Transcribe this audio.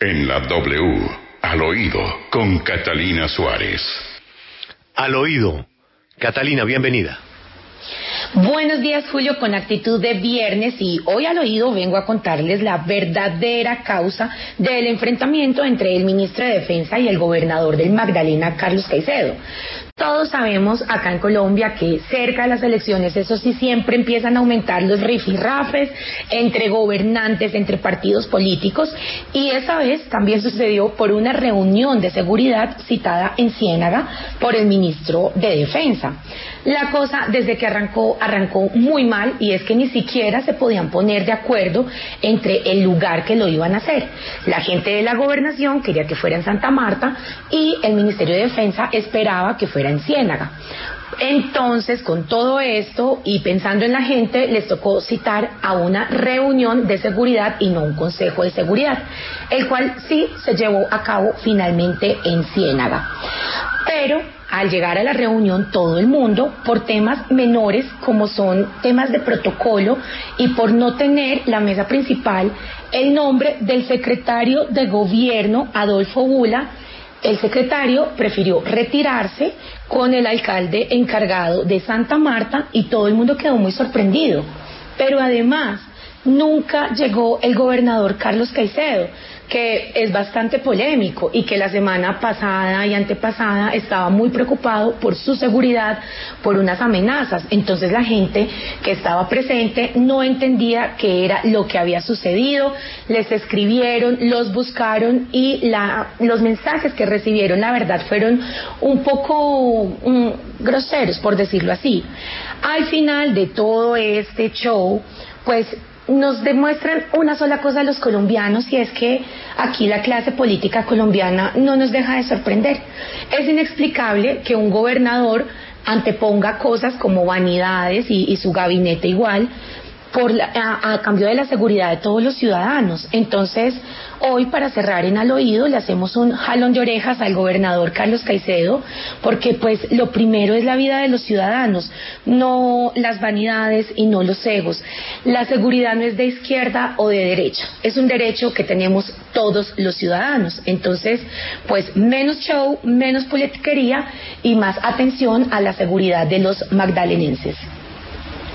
En la W, al oído, con Catalina Suárez. Al oído. Catalina, bienvenida. Buenos días, Julio, con actitud de viernes y hoy al oído vengo a contarles la verdadera causa del enfrentamiento entre el ministro de Defensa y el gobernador del Magdalena, Carlos Caicedo. Todos sabemos acá en Colombia que cerca de las elecciones, eso sí, siempre empiezan a aumentar los rifirrafes entre gobernantes, entre partidos políticos, y esa vez también sucedió por una reunión de seguridad citada en Ciénaga por el ministro de Defensa. La cosa desde que arrancó, arrancó muy mal y es que ni siquiera se podían poner de acuerdo entre el lugar que lo iban a hacer. La gente de la gobernación quería que fuera en Santa Marta y el Ministerio de Defensa esperaba que fuera en Ciénaga. Entonces, con todo esto y pensando en la gente, les tocó citar a una reunión de seguridad y no un consejo de seguridad, el cual sí se llevó a cabo finalmente en Ciénaga. Pero al llegar a la reunión todo el mundo, por temas menores como son temas de protocolo y por no tener la mesa principal el nombre del secretario de gobierno, Adolfo Bula, el secretario prefirió retirarse con el alcalde encargado de Santa Marta y todo el mundo quedó muy sorprendido. Pero además, nunca llegó el gobernador Carlos Caicedo, que es bastante polémico y que la semana pasada y antepasada estaba muy preocupado por su seguridad, por unas amenazas. Entonces la gente que estaba presente no entendía qué era lo que había sucedido, les escribieron, los buscaron y la, los mensajes que recibieron, la verdad, fueron un poco mm, groseros, por decirlo así. Al final de todo este show, pues nos demuestran una sola cosa a los colombianos y es que aquí la clase política colombiana no nos deja de sorprender. Es inexplicable que un gobernador anteponga cosas como vanidades y, su gabinete igual por a, cambio de la seguridad de todos los ciudadanos. Entonces, hoy para cerrar en al oído le hacemos un jalón de orejas al gobernador Carlos Caicedo, porque pues lo primero es la vida de los ciudadanos, no las vanidades y no los egos. La seguridad no es de izquierda o de derecha, es un derecho que tenemos todos los ciudadanos. Entonces, pues menos show, menos politiquería y más atención a la seguridad de los magdalenenses.